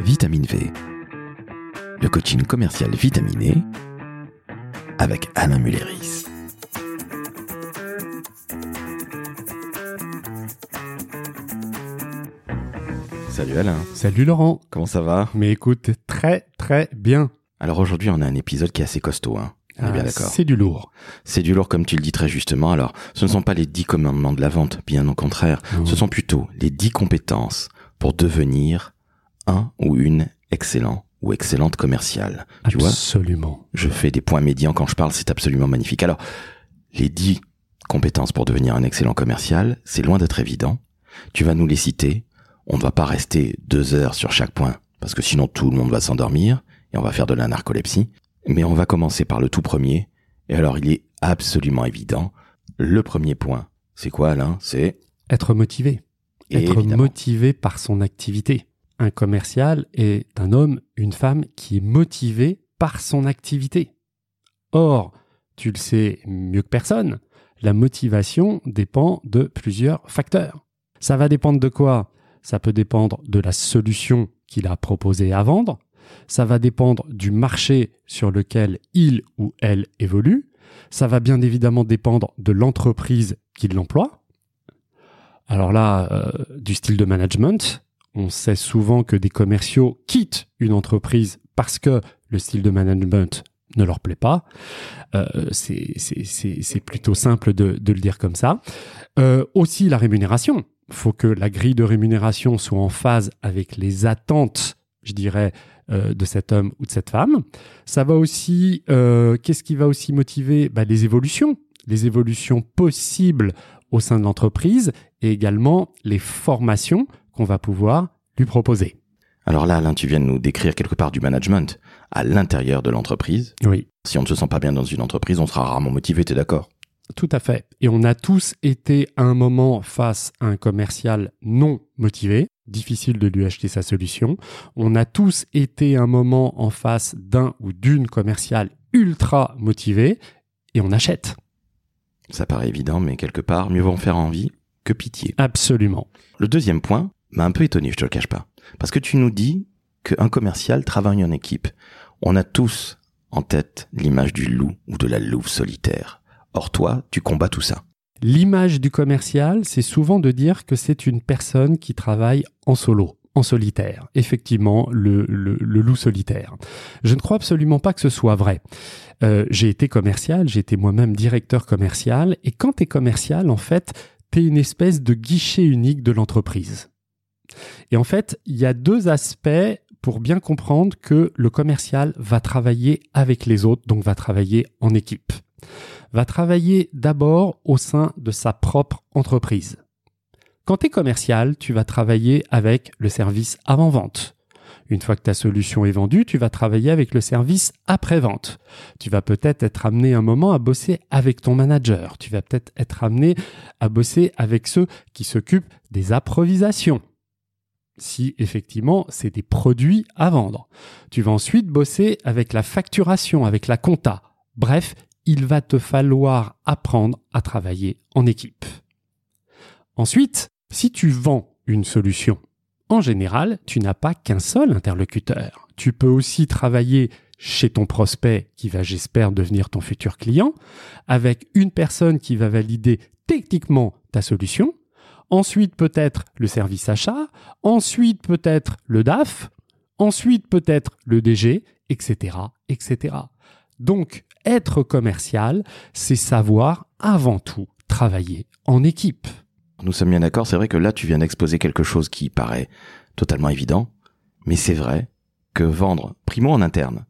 Vitamine V, le coaching commercial vitaminé avec Alain Mulleris. Salut Alain, Salut Laurent. comment ça va? Mais écoute, très très bien. Alors aujourd'hui on a un épisode qui est assez costaud, hein. Ah, d'accord. C'est du lourd. C'est du lourd comme tu le dis très justement. Alors ce ne sont pas les dix commandements de la vente, bien au contraire. Ce sont plutôt les dix compétences pour devenir un ou une excellent ou excellente commerciale. Tu vois, Absolument. je fais des points médians quand je parle, c'est absolument magnifique. Alors, les dix compétences pour devenir un excellent commercial, c'est loin d'être évident. Tu vas nous les citer. On ne va pas rester deux heures sur chaque point, parce que sinon tout le monde va s'endormir et on va faire de la narcolepsie. Mais on va commencer par le tout premier. Et alors, il est absolument évident. Le premier point, c'est quoi, Alain? C'est Être motivé. Être évidemment, motivé par son activité. Un commercial est un homme, une femme qui est motivé par son activité. Or, tu le sais mieux que personne, la motivation dépend de plusieurs facteurs. Ça va dépendre de quoi? Ça peut dépendre de la solution qu'il a proposée à vendre. Ça va dépendre du marché sur lequel il ou elle évolue. Ça va bien évidemment dépendre de l'entreprise qui l'emploie. Alors là, euh, du style de management, on sait souvent que des commerciaux quittent une entreprise parce que le style de management ne leur plaît pas. Euh, c'est plutôt simple de, le dire comme ça. Euh, aussi la rémunération. Il faut que la grille de rémunération soit en phase avec les attentes, je dirais, euh, de cet homme ou de cette femme. Ça va aussi, qu'est-ce qui va aussi motiver? Bah, Les évolutions, les évolutions possibles au sein de l'entreprise et également les formations qu'on va pouvoir lui proposer. Alors là, Alain, tu viens de nous décrire quelque part du management à l'intérieur de l'entreprise. Oui, Si on ne se sent pas bien dans une entreprise, on sera rarement motivé, t'es d'accord? Tout à fait. Et on a tous été à un moment face à un commercial non motivé, difficile de lui acheter sa solution. On a tous été un moment en face d'un ou d'une commerciale ultra motivée et on achète. Ça paraît évident, mais quelque part, mieux vaut en faire envie que pitié. Absolument. Le deuxième point m'a un peu étonné, je te le cache pas. Parce que tu nous dis qu'un commercial travaille en équipe. On a tous en tête l'image du loup ou de la louve solitaire. Or toi, tu combats tout ça. L'image du commercial, c'est souvent de dire que c'est une personne qui travaille en solo, en solitaire. Effectivement, le, loup solitaire. Je ne crois absolument pas que ce soit vrai. Euh, j'ai été commercial, j'ai été moi-même directeur commercial, et quand tu es commercial, en fait, tu es une espèce de guichet unique de l'entreprise. Et en fait, il y a deux aspects pour bien comprendre que le commercial va travailler avec les autres, donc va travailler en équipe va travailler d'abord au sein de sa propre entreprise. Quand tu es commercial, tu vas travailler avec le service avant-vente. Une fois que ta solution est vendue, tu vas travailler avec le service après-vente. Tu vas peut-être être amené un moment à bosser avec ton manager. Tu vas peut-être être amené à bosser avec ceux qui s'occupent des approvisations. Si effectivement c'est des produits à vendre. Tu vas ensuite bosser avec la facturation, avec la compta. Bref, il va te falloir apprendre à travailler en équipe. Ensuite, si tu vends une solution, en général, tu n'as pas qu'un seul interlocuteur. Tu peux aussi travailler chez ton prospect qui va, j'espère, devenir ton futur client, avec une personne qui va valider techniquement ta solution, ensuite peut-être le service achat, ensuite peut-être le DAF, ensuite peut-être le DG, etc., etc. Donc, être commercial, c'est savoir avant tout travailler en équipe. Nous sommes bien d'accord, c'est vrai que là, tu viens d'exposer quelque chose qui paraît totalement évident, mais c'est vrai que vendre, primo en interne,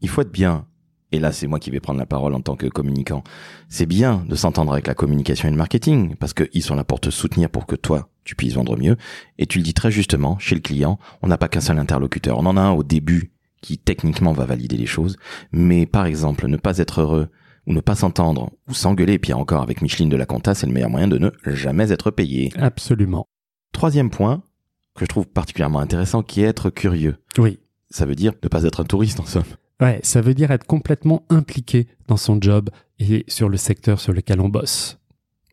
il faut être bien, et là c'est moi qui vais prendre la parole en tant que communicant, c'est bien de s'entendre avec la communication et le marketing, parce qu'ils sont là pour te soutenir pour que toi, tu puisses vendre mieux, et tu le dis très justement, chez le client, on n'a pas qu'un seul interlocuteur, on en a un au début qui techniquement va valider les choses, mais par exemple, ne pas être heureux ou ne pas s'entendre, ou s'engueuler, et puis encore avec Micheline de la Compta, c'est le meilleur moyen de ne jamais être payé. Absolument. Troisième point, que je trouve particulièrement intéressant, qui est être curieux. Oui. Ça veut dire ne pas être un touriste en somme. Ouais, ça veut dire être complètement impliqué dans son job et sur le secteur sur lequel on bosse.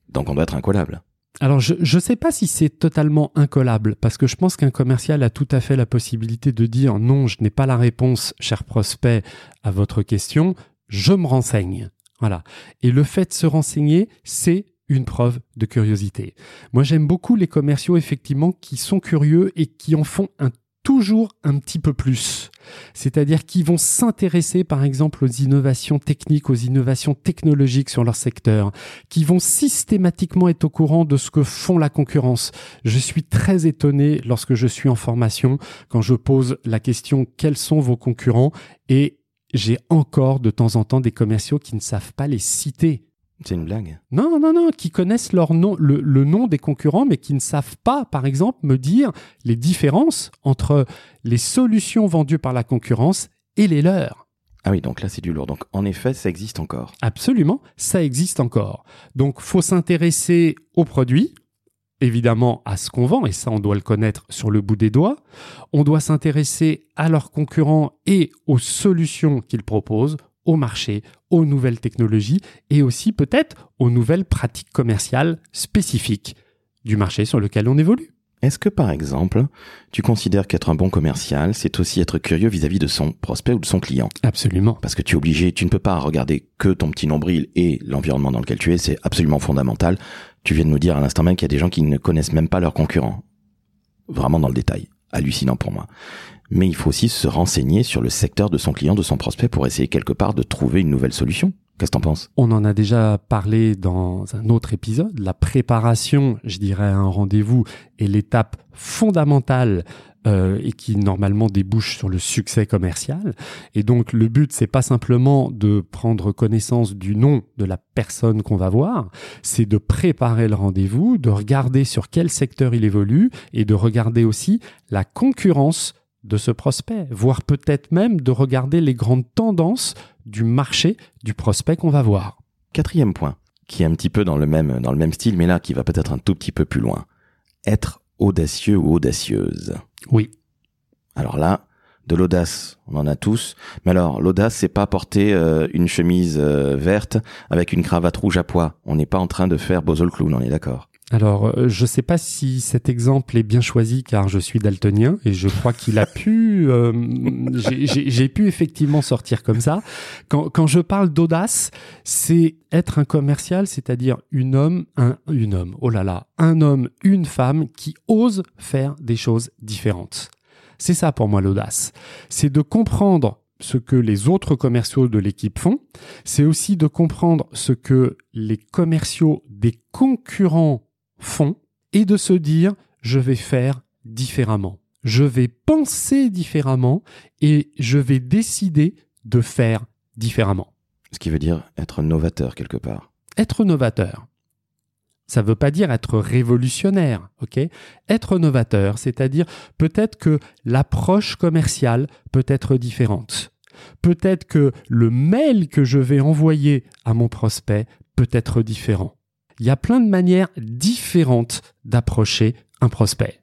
Donc on doit être incollable. Alors, je ne sais pas si c'est totalement incollable, parce que je pense qu'un commercial a tout à fait la possibilité de dire non, je n'ai pas la réponse, cher prospect, à votre question, je me renseigne. Voilà. Et le fait de se renseigner, c'est une preuve de curiosité. Moi, j'aime beaucoup les commerciaux, effectivement, qui sont curieux et qui en font un toujours un petit peu plus. C'est-à-dire qu'ils vont s'intéresser par exemple aux innovations techniques, aux innovations technologiques sur leur secteur, qui vont systématiquement être au courant de ce que font la concurrence. Je suis très étonné lorsque je suis en formation, quand je pose la question quels sont vos concurrents et j'ai encore de temps en temps des commerciaux qui ne savent pas les citer. C'est une blague. Non, non, non, qui connaissent leur nom, le, le, nom des concurrents, mais qui ne savent pas, par exemple, me dire les différences entre les solutions vendues par la concurrence et les leurs. Ah oui, donc là c'est du lourd. Donc en effet, ça existe encore. Absolument, ça existe encore. Donc faut s'intéresser aux produits, évidemment à ce qu'on vend, et ça on doit le connaître sur le bout des doigts. On doit s'intéresser à leurs concurrents et aux solutions qu'ils proposent au marché, aux nouvelles technologies et aussi peut-être aux nouvelles pratiques commerciales spécifiques du marché sur lequel on évolue. Est-ce que par exemple, tu considères qu'être un bon commercial, c'est aussi être curieux vis-à-vis de son prospect ou de son client? Absolument. Parce que tu es obligé, tu ne peux pas regarder que ton petit nombril et l'environnement dans lequel tu es, c'est absolument fondamental. Tu viens de nous dire à l'instant même qu'il y a des gens qui ne connaissent même pas leurs concurrents. Vraiment dans le détail. Hallucinant pour moi mais il faut aussi se renseigner sur le secteur de son client, de son prospect, pour essayer quelque part de trouver une nouvelle solution. Qu'est-ce que t'en penses? On en a déjà parlé dans un autre épisode. La préparation, je dirais, à un rendez-vous est l'étape fondamentale euh, et qui normalement débouche sur le succès commercial. Et donc le but, c'est pas simplement de prendre connaissance du nom de la personne qu'on va voir, c'est de préparer le rendez-vous, de regarder sur quel secteur il évolue et de regarder aussi la concurrence de ce prospect, voire peut-être même de regarder les grandes tendances du marché du prospect qu'on va voir. Quatrième point, qui est un petit peu dans le même, dans le même style, mais là qui va peut-être un tout petit peu plus loin. Être audacieux ou audacieuse. Oui. Alors là, de l'audace, on en a tous. Mais alors, l'audace, c'est pas porter euh, une chemise euh, verte avec une cravate rouge à pois. On n'est pas en train de faire Bozo le clown, on est d'accord. Alors, euh, je ne sais pas si cet exemple est bien choisi car je suis daltonien et je crois qu'il a pu, euh, j'ai pu effectivement sortir comme ça. Quand, quand je parle d'audace, c'est être un commercial, c'est-à-dire une homme, un, une homme, oh là là, un homme, une femme qui ose faire des choses différentes. C'est ça pour moi l'audace. C'est de comprendre ce que les autres commerciaux de l'équipe font, c'est aussi de comprendre ce que les commerciaux des concurrents font et de se dire je vais faire différemment. Je vais penser différemment et je vais décider de faire différemment. Ce qui veut dire être novateur quelque part. Être novateur. Ça ne veut pas dire être révolutionnaire, ok? Être novateur, c'est-à-dire peut-être que l'approche commerciale peut être différente. Peut-être que le mail que je vais envoyer à mon prospect peut être différent il y a plein de manières différentes d'approcher un prospect.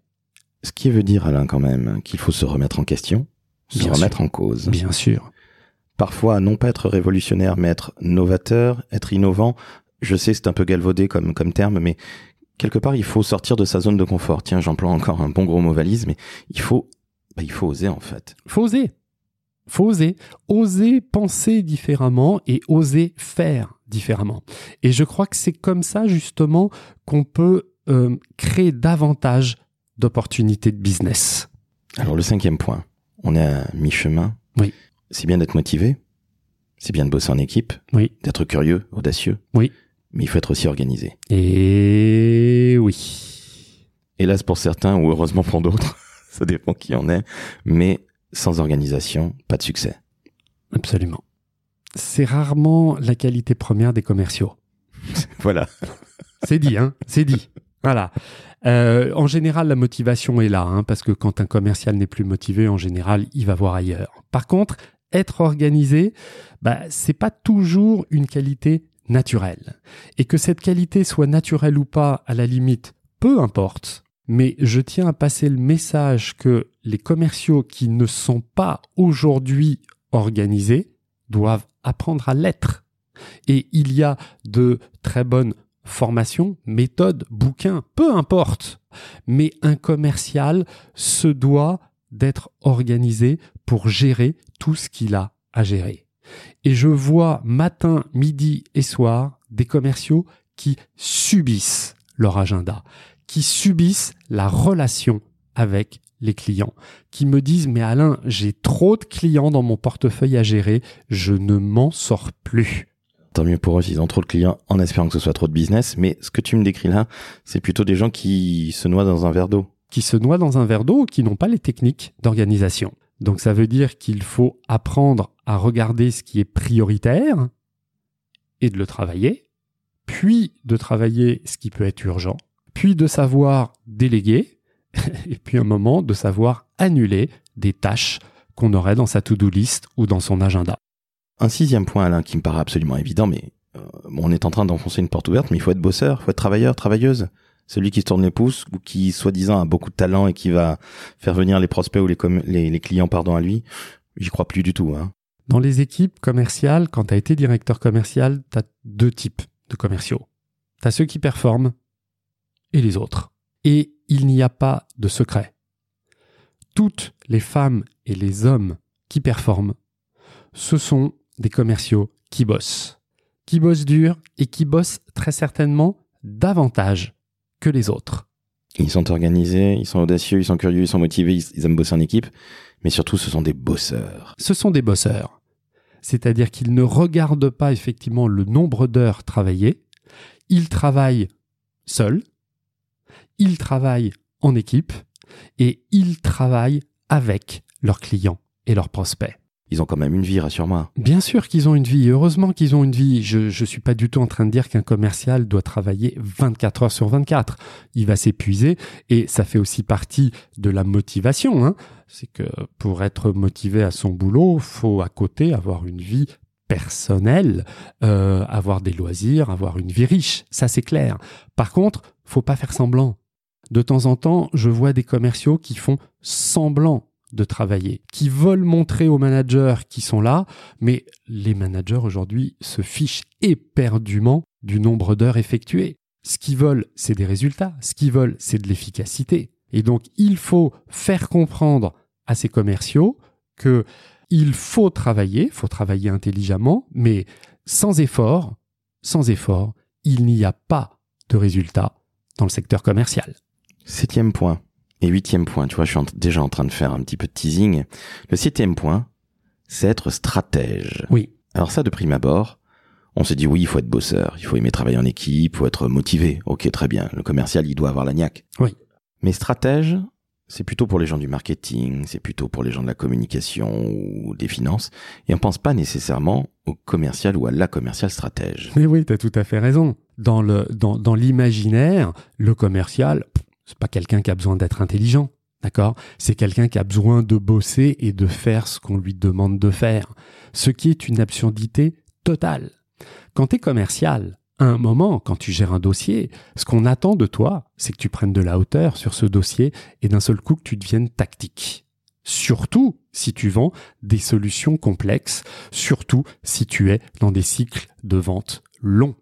Ce qui veut dire, Alain, quand même, qu'il faut se remettre en question, se remettre en cause. Bien sûr. Parfois, non pas être révolutionnaire, mais être novateur, être innovant. Je sais, c'est un peu galvaudé comme, comme terme, mais quelque part, il faut sortir de sa zone de confort. Tiens, j'emploie encore un bon gros mot valise, mais il faut, bah, il faut oser, en fait. Il faut oser. Faut oser. Oser penser différemment et oser faire différemment. Et je crois que c'est comme ça justement qu'on peut euh, créer davantage d'opportunités de business. Alors le cinquième point, on est à mi-chemin. Oui. C'est bien d'être motivé, c'est bien de bosser en équipe, oui. d'être curieux, audacieux. Oui. Mais il faut être aussi organisé. Et oui. Hélas pour certains ou heureusement pour d'autres, ça dépend qui en est, mais sans organisation, pas de succès. Absolument c'est rarement la qualité première des commerciaux. voilà. C'est dit, hein C'est dit. Voilà. Euh, en général, la motivation est là, hein, parce que quand un commercial n'est plus motivé, en général, il va voir ailleurs. Par contre, être organisé, bah, c'est pas toujours une qualité naturelle. Et que cette qualité soit naturelle ou pas, à la limite, peu importe. Mais je tiens à passer le message que les commerciaux qui ne sont pas aujourd'hui organisés doivent apprendre à l'être. Et il y a de très bonnes formation, méthode, bouquin, peu importe. Mais un commercial se doit d'être organisé pour gérer tout ce qu'il a à gérer. Et je vois matin, midi et soir des commerciaux qui subissent leur agenda, qui subissent la relation avec les clients, qui me disent mais Alain, j'ai trop de clients dans mon portefeuille à gérer, je ne m'en sors plus. Tant mieux pour eux s'ils ont trop de clients en espérant que ce soit trop de business, mais ce que tu me décris là, c'est plutôt des gens qui se noient dans un verre d'eau. Qui se noient dans un verre d'eau, qui n'ont pas les techniques d'organisation. Donc ça veut dire qu'il faut apprendre à regarder ce qui est prioritaire et de le travailler, puis de travailler ce qui peut être urgent, puis de savoir déléguer, et puis un moment de savoir annuler des tâches qu'on aurait dans sa to-do list ou dans son agenda. Un sixième point, Alain, qui me paraît absolument évident, mais euh, on est en train d'enfoncer une porte ouverte, mais il faut être bosseur, il faut être travailleur, travailleuse. Celui qui se tourne les pouces ou qui, soi-disant, a beaucoup de talent et qui va faire venir les prospects ou les, les, clients pardon, à lui, j'y crois plus du tout. Hein. Dans les équipes commerciales, quand tu as été directeur commercial, tu as deux types de commerciaux. Tu as ceux qui performent et les autres. Et il n'y a pas de secret. Toutes les femmes et les hommes qui performent, ce sont des commerciaux qui bossent, qui bossent dur et qui bossent très certainement davantage que les autres. Ils sont organisés, ils sont audacieux, ils sont curieux, ils sont motivés, ils aiment bosser en équipe, mais surtout ce sont des bosseurs. Ce sont des bosseurs. C'est-à-dire qu'ils ne regardent pas effectivement le nombre d'heures travaillées, ils travaillent seuls, ils travaillent en équipe et ils travaillent avec leurs clients et leurs prospects ils ont quand même une vie, rassure-moi. Bien sûr qu'ils ont une vie. Heureusement qu'ils ont une vie. Je ne suis pas du tout en train de dire qu'un commercial doit travailler 24 heures sur 24. Il va s'épuiser et ça fait aussi partie de la motivation. Hein. C'est que pour être motivé à son boulot, faut à côté avoir une vie personnelle, euh, avoir des loisirs, avoir une vie riche. Ça c'est clair. Par contre, faut pas faire semblant. De temps en temps, je vois des commerciaux qui font semblant de travailler, qui veulent montrer aux managers qui sont là, mais les managers aujourd'hui se fichent éperdument du nombre d'heures effectuées. Ce qu'ils veulent, c'est des résultats, ce qu'ils veulent, c'est de l'efficacité. Et donc, il faut faire comprendre à ces commerciaux que il faut travailler, faut travailler intelligemment, mais sans effort, sans effort, il n'y a pas de résultat dans le secteur commercial. Septième point, et huitième point, tu vois, je suis déjà en train de faire un petit peu de teasing. Le septième point, c'est être stratège. Oui. Alors ça, de prime abord, on se dit oui, il faut être bosseur, il faut aimer travailler en équipe, il faut être motivé. Ok, très bien. Le commercial, il doit avoir la niaque. Oui. Mais stratège, c'est plutôt pour les gens du marketing, c'est plutôt pour les gens de la communication ou des finances, et on pense pas nécessairement au commercial ou à la commerciale stratège. Mais oui, tu as tout à fait raison. Dans le dans, dans l'imaginaire, le commercial, c'est pas quelqu'un qui a besoin d'être intelligent, d'accord? C'est quelqu'un qui a besoin de bosser et de faire ce qu'on lui demande de faire, ce qui est une absurdité totale. Quand tu es commercial, à un moment, quand tu gères un dossier, ce qu'on attend de toi, c'est que tu prennes de la hauteur sur ce dossier et d'un seul coup que tu deviennes tactique. Surtout si tu vends des solutions complexes, surtout si tu es dans des cycles de vente longs.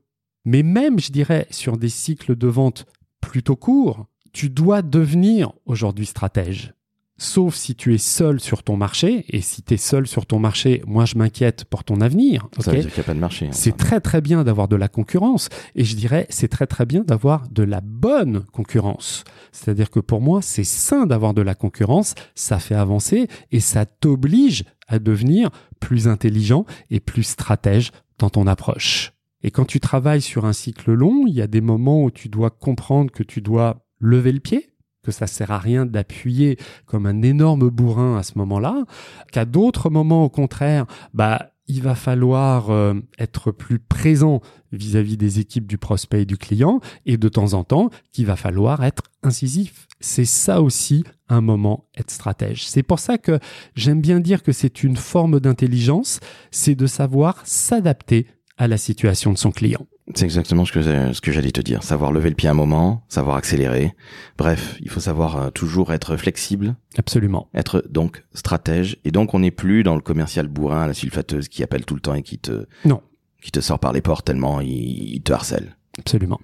Mais même, je dirais, sur des cycles de vente plutôt courts, tu dois devenir aujourd'hui stratège. Sauf si tu es seul sur ton marché, et si tu es seul sur ton marché, moi je m'inquiète pour ton avenir. Ça veut dire qu'il n'y a pas de marché. Hein, c'est très très bien d'avoir de la concurrence, et je dirais c'est très très bien d'avoir de la bonne concurrence. C'est-à-dire que pour moi c'est sain d'avoir de la concurrence, ça fait avancer, et ça t'oblige à devenir plus intelligent et plus stratège dans ton approche. Et quand tu travailles sur un cycle long, il y a des moments où tu dois comprendre que tu dois lever le pied, que ça sert à rien d'appuyer comme un énorme bourrin à ce moment-là, qu'à d'autres moments, au contraire, bah, il va falloir euh, être plus présent vis-à-vis des équipes du prospect et du client, et de temps en temps, qu'il va falloir être incisif. C'est ça aussi un moment être stratège. C'est pour ça que j'aime bien dire que c'est une forme d'intelligence, c'est de savoir s'adapter à la situation de son client. C'est exactement ce que ce que j'allais te dire. Savoir lever le pied un moment, savoir accélérer. Bref, il faut savoir euh, toujours être flexible. Absolument. Être donc stratège. Et donc on n'est plus dans le commercial bourrin, la sulfateuse qui appelle tout le temps et qui te non qui te sort par les portes tellement il, te harcèle. Absolument.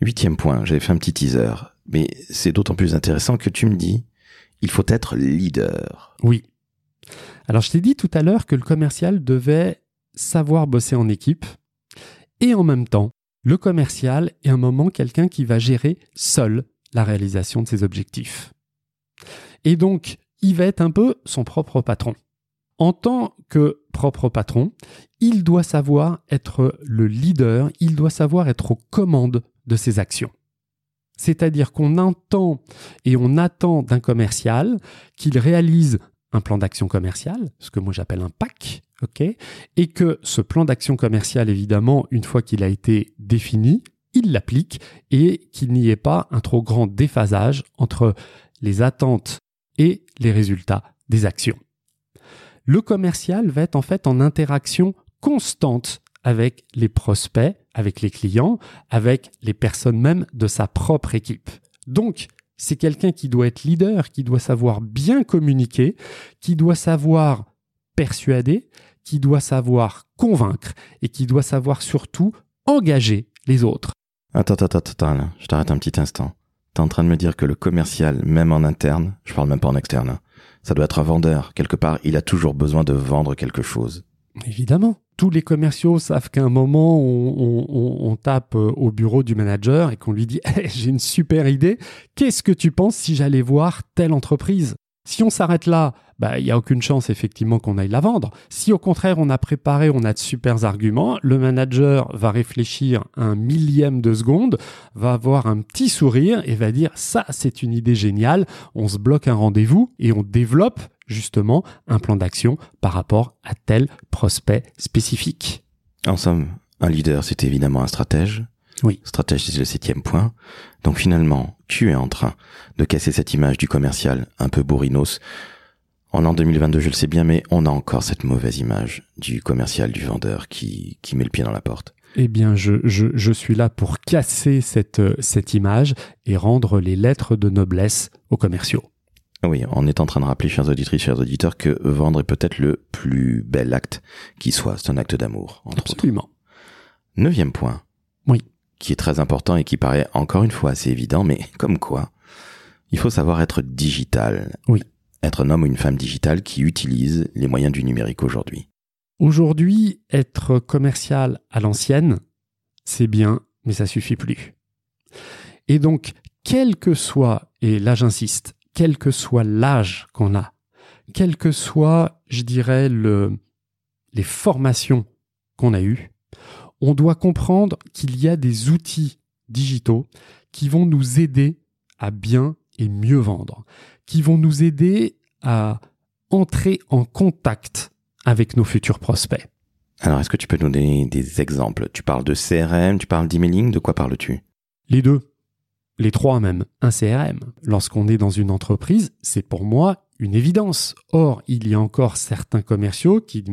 Huitième point, j'avais fait un petit teaser, mais c'est d'autant plus intéressant que tu me dis, il faut être leader. Oui. Alors je t'ai dit tout à l'heure que le commercial devait savoir bosser en équipe et en même temps, le commercial est un moment quelqu'un qui va gérer seul la réalisation de ses objectifs. Et donc, il va être un peu son propre patron. En tant que propre patron, il doit savoir être le leader, il doit savoir être aux commandes de ses actions. C'est-à-dire qu'on entend et on attend d'un commercial qu'il réalise un plan d'action commercial, ce que moi j'appelle un PAC, ok, et que ce plan d'action commercial, évidemment, une fois qu'il a été défini, il l'applique et qu'il n'y ait pas un trop grand déphasage entre les attentes et les résultats des actions. Le commercial va être en fait en interaction constante avec les prospects, avec les clients, avec les personnes même de sa propre équipe. Donc, c'est quelqu'un qui doit être leader, qui doit savoir bien communiquer, qui doit savoir persuader, qui doit savoir convaincre et qui doit savoir surtout engager les autres. Attends, attends, attends, là. je t'arrête un petit instant. T'es en train de me dire que le commercial, même en interne, je parle même pas en externe, hein, ça doit être un vendeur. Quelque part, il a toujours besoin de vendre quelque chose. Évidemment. Tous les commerciaux savent qu'à un moment, on, tape euh, au bureau du manager et qu'on lui dit J'ai une super idée. Qu'est-ce que tu penses si j'allais voir telle entreprise? Si on s'arrête là, bah, il n'y a aucune chance effectivement qu'on aille la vendre. Si au contraire on a préparé, on a de super arguments, le manager va réfléchir un millième de seconde, va avoir un petit sourire et va dire ça c'est une idée géniale, on se bloque un rendez-vous et on développe justement un plan d'action par rapport à tel prospect spécifique. En somme, un leader c'est évidemment un stratège. Oui. Stratège, c'est le septième point. Donc finalement, tu es en train de casser cette image du commercial un peu bourrinos en l'an 2022, je le sais bien, mais on a encore cette mauvaise image du commercial, du vendeur qui, qui met le pied dans la porte. Eh bien, je, je, je suis là pour casser cette, cette image et rendre les lettres de noblesse aux commerciaux. Oui, on est en train de rappeler, chers auditrices, chers auditeurs, que vendre est peut-être le plus bel acte qui soit. C'est un acte d'amour, entre Absolument. Neuvième point. Oui. Qui est très important et qui paraît encore une fois assez évident, mais comme quoi, il faut savoir être digital. Oui être un homme ou une femme digitale qui utilise les moyens du numérique aujourd'hui Aujourd'hui, être commercial à l'ancienne, c'est bien, mais ça suffit plus. Et donc, quel que soit, et là j'insiste, quel que soit l'âge qu'on a, quel que soit, je dirais, le, les formations qu'on a eues, on doit comprendre qu'il y a des outils digitaux qui vont nous aider à bien et mieux vendre, qui vont nous aider à entrer en contact avec nos futurs prospects. Alors, est-ce que tu peux nous donner des exemples? Tu parles de CRM, tu parles d'emailing, de quoi parles-tu? Les deux. Les trois même. Un CRM. Lorsqu'on est dans une entreprise, c'est pour moi une évidence. Or, il y a encore certains commerciaux qui,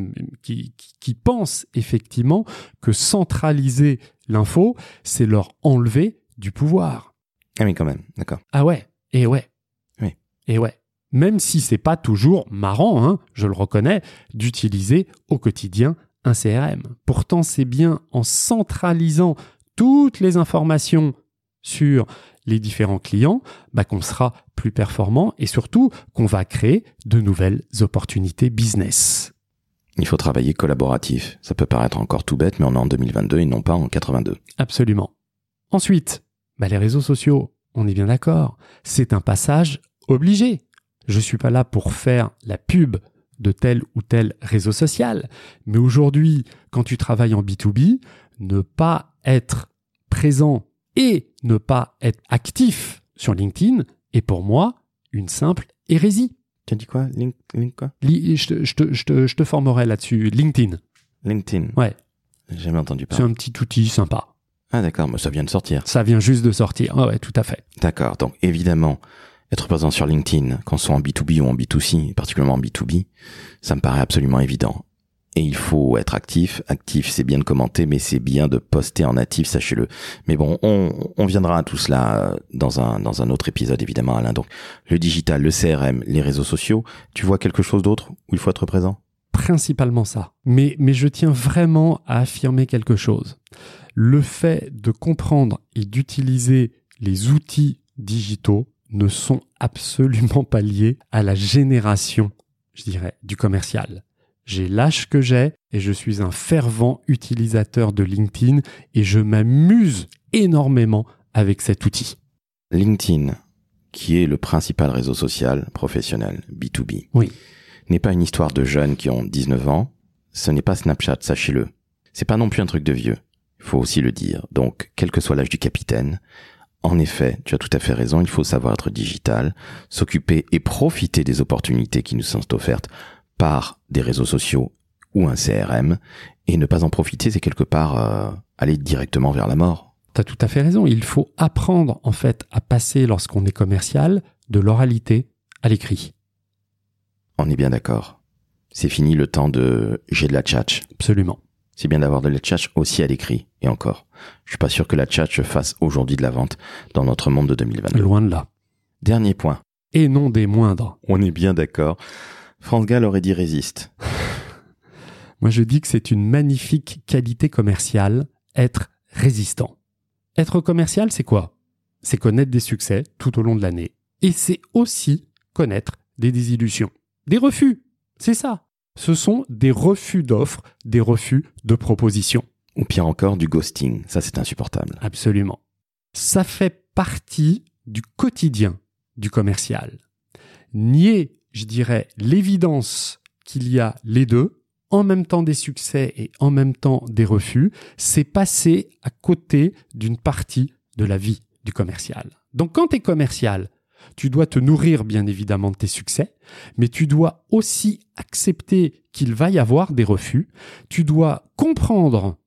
qui, qui pensent effectivement que centraliser l'info, c'est leur enlever du pouvoir. Ah oui, quand même, d'accord. Ah ouais, et ouais. Oui. Et ouais même si c'est pas toujours marrant, hein, je le reconnais, d'utiliser au quotidien un CRM. Pourtant, c'est bien en centralisant toutes les informations sur les différents clients bah, qu'on sera plus performant et surtout qu'on va créer de nouvelles opportunités business. Il faut travailler collaboratif. Ça peut paraître encore tout bête, mais on est en 2022 et non pas en 82. Absolument. Ensuite, bah, les réseaux sociaux, on est bien d'accord, c'est un passage obligé. Je suis pas là pour faire la pub de tel ou tel réseau social, mais aujourd'hui, quand tu travailles en B2B, ne pas être présent et ne pas être actif sur LinkedIn est pour moi une simple hérésie. Tu as dit quoi? Link, quoi? Je, te, je, te, je, te, je te formerai là-dessus. LinkedIn. LinkedIn. Ouais. J'ai jamais entendu parler. C'est un petit outil sympa. Ah d'accord, mais ça vient de sortir. Ça vient juste de sortir. Ah ouais, tout à fait. D'accord. Donc évidemment, être présent sur LinkedIn, qu'on soit en B2B ou en B2C, particulièrement en B2B, ça me paraît absolument évident. Et il faut être actif. Actif, c'est bien de commenter, mais c'est bien de poster en natif, sachez-le. Mais bon, on, on, viendra à tout cela dans un, dans un autre épisode, évidemment, Alain. Donc, le digital, le CRM, les réseaux sociaux. Tu vois quelque chose d'autre où il faut être présent? Principalement ça. Mais, mais je tiens vraiment à affirmer quelque chose. Le fait de comprendre et d'utiliser les outils digitaux ne sont absolument pas liés à la génération, je dirais, du commercial. J'ai l'âge que j'ai et je suis un fervent utilisateur de LinkedIn et je m'amuse énormément avec cet outil. LinkedIn, qui est le principal réseau social professionnel B2B, Oui. n'est pas une histoire de jeunes qui ont 19 ans. Ce n'est pas Snapchat, sachez-le. C'est pas non plus un truc de vieux. Il faut aussi le dire. Donc, quel que soit l'âge du capitaine, en effet, tu as tout à fait raison, il faut savoir être digital, s'occuper et profiter des opportunités qui nous sont offertes par des réseaux sociaux ou un CRM, et ne pas en profiter, c'est quelque part euh, aller directement vers la mort. Tu as tout à fait raison. Il faut apprendre, en fait, à passer, lorsqu'on est commercial, de l'oralité à l'écrit. On est bien d'accord. C'est fini le temps de j'ai de la tchatch. Absolument. C'est bien d'avoir de la tchatch aussi à l'écrit. Et encore, je suis pas sûr que la tchatch fasse aujourd'hui de la vente dans notre monde de 2022. Loin de là. Dernier point. Et non des moindres. On est bien d'accord. France Gall aurait dit résiste. Moi, je dis que c'est une magnifique qualité commerciale, être résistant. Être commercial, c'est quoi? C'est connaître des succès tout au long de l'année. Et c'est aussi connaître des désillusions. Des refus. C'est ça. Ce sont des refus d'offres, des refus de propositions. Ou pire encore, du ghosting. Ça, c'est insupportable. Absolument. Ça fait partie du quotidien du commercial. Nier, je dirais, l'évidence qu'il y a les deux, en même temps des succès et en même temps des refus, c'est passer à côté d'une partie de la vie du commercial. Donc quand tu es commercial, tu dois te nourrir bien évidemment de tes succès, mais tu dois aussi accepter qu'il va y avoir des refus, tu dois comprendre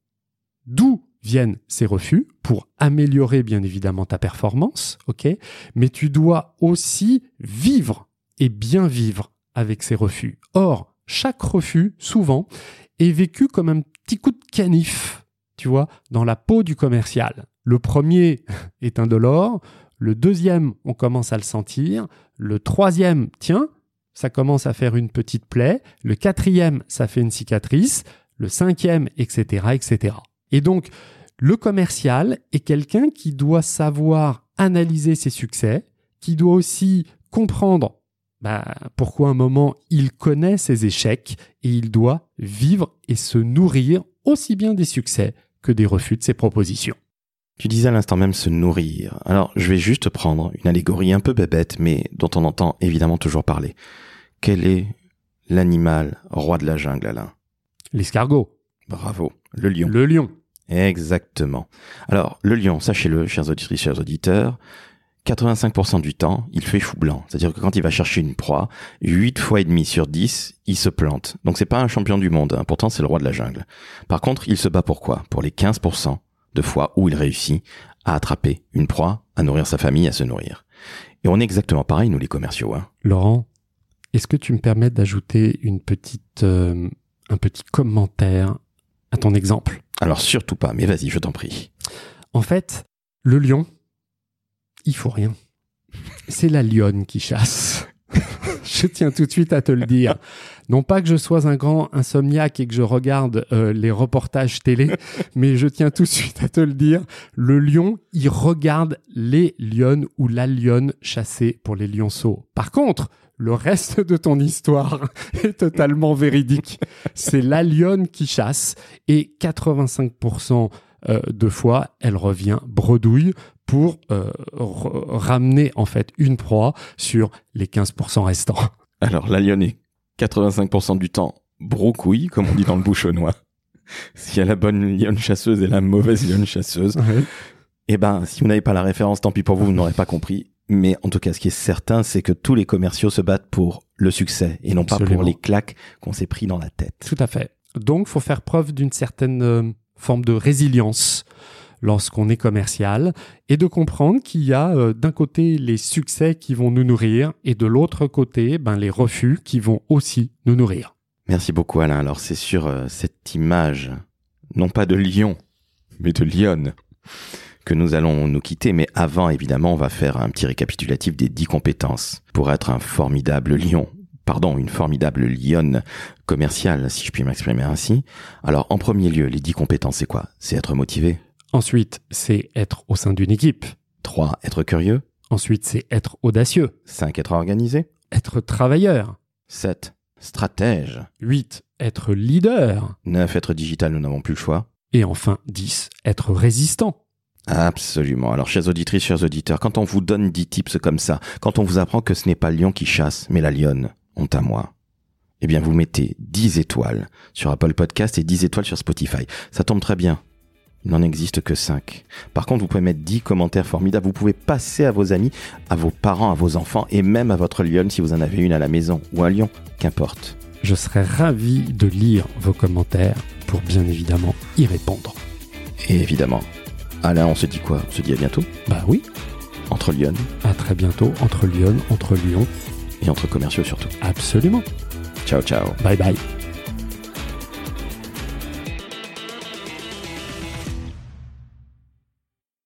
d'où viennent ces refus pour améliorer bien évidemment ta performance, ok? Mais tu dois aussi vivre et bien vivre avec ces refus. Or, chaque refus, souvent, est vécu comme un petit coup de canif, tu vois, dans la peau du commercial. Le premier est indolore, le deuxième, on commence à le sentir, le troisième, tiens, ça commence à faire une petite plaie, le quatrième, ça fait une cicatrice, le cinquième, etc., etc. Et donc, le commercial est quelqu'un qui doit savoir analyser ses succès, qui doit aussi comprendre bah, pourquoi un moment il connaît ses échecs et il doit vivre et se nourrir aussi bien des succès que des refus de ses propositions. Tu disais à l'instant même se nourrir. Alors, je vais juste prendre une allégorie un peu bébête, mais dont on entend évidemment toujours parler. Quel est l'animal roi de la jungle, Alain? L'escargot. Bravo. Le lion. Le lion. Exactement. Alors, le lion, sachez-le, chers auditrices, chers auditeurs, 85% du temps, il fait chou blanc. C'est-à-dire que quand il va chercher une proie, 8 fois et demi sur 10, il se plante. Donc c'est pas un champion du monde, hein. pourtant c'est le roi de la jungle. Par contre, il se bat pour quoi? Pour les 15% de fois où il réussit à attraper une proie, à nourrir sa famille, à se nourrir. Et on est exactement pareil, nous les commerciaux. Hein. Laurent, est-ce que tu me permets d'ajouter une petite, euh, un petit commentaire à ton exemple? Alors surtout pas, mais vas-y, je t'en prie. En fait, le lion, il faut rien. C'est la lionne qui chasse. je tiens tout de suite à te le dire. Non pas que je sois un grand insomniaque et que je regarde euh, les reportages télé, mais je tiens tout de suite à te le dire. Le lion, il regarde les lionnes ou la lionne chassée pour les lionceaux. Par contre, le reste de ton histoire est totalement véridique. C'est la lionne qui chasse et 85% euh, de fois, elle revient bredouille pour euh, ramener en fait une proie sur les 15% restants. Alors la lionne est 85% du temps brocouille, comme on dit dans le bouchonnois. S'il y a la bonne lionne chasseuse et la mauvaise lionne chasseuse, Ouais. eh ben, si vous n'avez pas la référence, tant pis pour vous, vous n'aurez pas compris. Mais en tout cas, ce qui est certain, c'est que tous les commerciaux se battent pour le succès et non pas pour les claques qu'on s'est pris dans la tête. Tout à fait. Donc, faut faire preuve d'une certaine euh, forme de résilience lorsqu'on est commercial et de comprendre qu'il y a euh, d'un côté les succès qui vont nous nourrir et de l'autre côté ben, les refus qui vont aussi nous nourrir. Merci beaucoup Alain. Alors c'est sur euh, cette image, non pas de lion, mais de lionne, que nous allons nous quitter. Mais avant, évidemment, on va faire un petit récapitulatif des dix compétences pour être un formidable lion, pardon, une formidable lionne commerciale, si je puis m'exprimer ainsi. Alors, en premier lieu, les dix compétences, c'est quoi? C'est être motivé. Ensuite, c'est être au sein d'une équipe. 3. Être curieux. Ensuite, c'est être audacieux. 5. Être organisé. Être travailleur. 7. Stratège. 8. Être leader. 9. Être digital, nous n'avons plus le choix. Et enfin, 10. Être résistant. Absolument. Alors, chers auditrices, chers auditeurs, quand on vous donne 10 tips comme ça, quand on vous apprend que ce n'est pas le lion qui chasse, mais la lionne, honte à moi, eh bien, vous mettez 10 étoiles sur Apple Podcast et 10 étoiles sur Spotify. Ça tombe très bien. Il n'en existe que 5. Par contre, vous pouvez mettre 10 commentaires formidables. Vous pouvez passer à vos amis, à vos parents, à vos enfants et même à votre lionne si vous en avez une à la maison ou un lion, qu'importe. Je serais ravi de lire vos commentaires pour bien évidemment y répondre. Et évidemment, Alain, on se dit quoi? On se dit à bientôt Bah oui, Entre Lyon à très bientôt entre Lyon, entre Lyon. Et entre commerciaux surtout. Absolument. Ciao, ciao. Bye bye.